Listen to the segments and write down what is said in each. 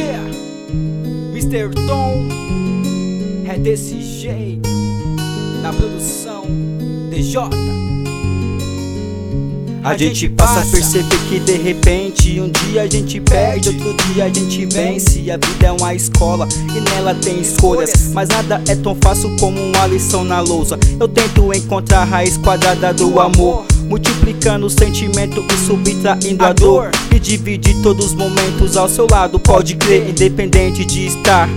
Mr. Tom é desse jeito. Na produção, DJ. A gente passa a perceber que de repente um dia a gente perde, outro dia a gente vence. A vida é uma escola e nela tem escolhas, mas nada é tão fácil como uma lição na lousa. Eu tento encontrar a raiz quadrada do amor, multiplicando o sentimento e subtraindo a dor. E dividir todos os momentos ao seu lado, pode crer, independente de estar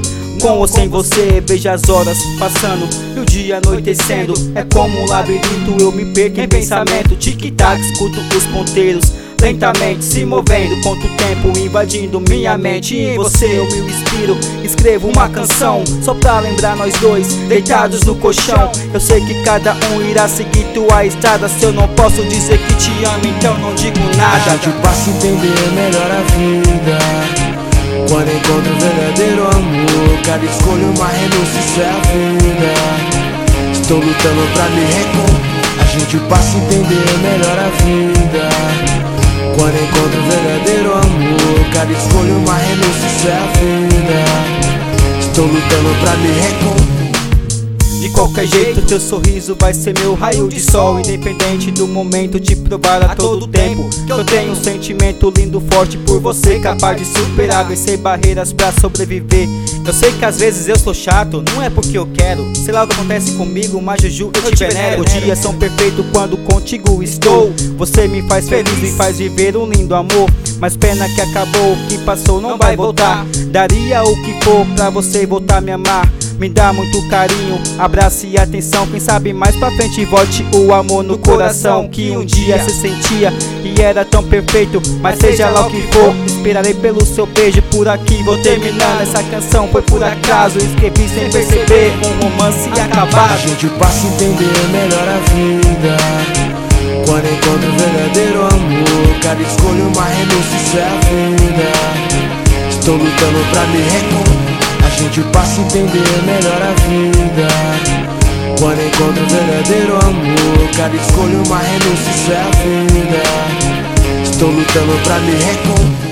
com ou sem você, veja as horas passando e o dia anoitecendo. É como um labirinto, eu me perco em pensamento. Tic-tac, escuto os ponteiros lentamente se movendo. Conto o tempo invadindo minha mente? E em você eu me inspiro, escrevo uma canção Só pra lembrar nós dois, deitados no colchão. Eu sei que cada um irá seguir tua estrada. Se eu não posso dizer que te amo, então não digo nada. Gente passa a entender melhor a vida. Quando encontro o verdadeiro amor Cada escolha uma renúncia, isso é a vida. Estou lutando pra me recompor. A gente passa a entender melhor a vida Quando encontro o verdadeiro amor Cada escolha uma renúncia, isso é a vida. Estou lutando pra me recompor de qualquer jeito, teu sorriso vai ser meu raio de sol. Independente do momento, te provar a todo tempo. Que eu tenho um sentimento lindo, forte por você. Capaz de superar, vencer barreiras pra sobreviver. Eu sei que às vezes eu sou chato, não é porque eu quero. Sei lá o que acontece comigo, mas Juju eu te venero. Os dias são perfeitos quando contigo estou. Você me faz feliz, me faz viver um lindo amor. Mas pena que acabou, o que passou não vai voltar. Daria o que for pra você voltar a me amar. Me dá muito carinho, abraço e atenção. Quem sabe mais pra frente volte o amor no coração que um dia se sentia e era tão perfeito. Mas seja lá o que for, esperarei pelo seu beijo. Por aqui vou terminando. Essa canção foi por acaso, escrevi sem perceber. Um romance acabado. A gente passa a entender melhor a vida. Quando encontra o verdadeiro amor, cada escolha uma renúncia, isso é a vida. Estou lutando pra me recompor. Gente passa a entender melhor a vida. Quando encontra o verdadeiro amor Cada escolha uma renúncia, isso é a vida. Estou lutando pra me recompor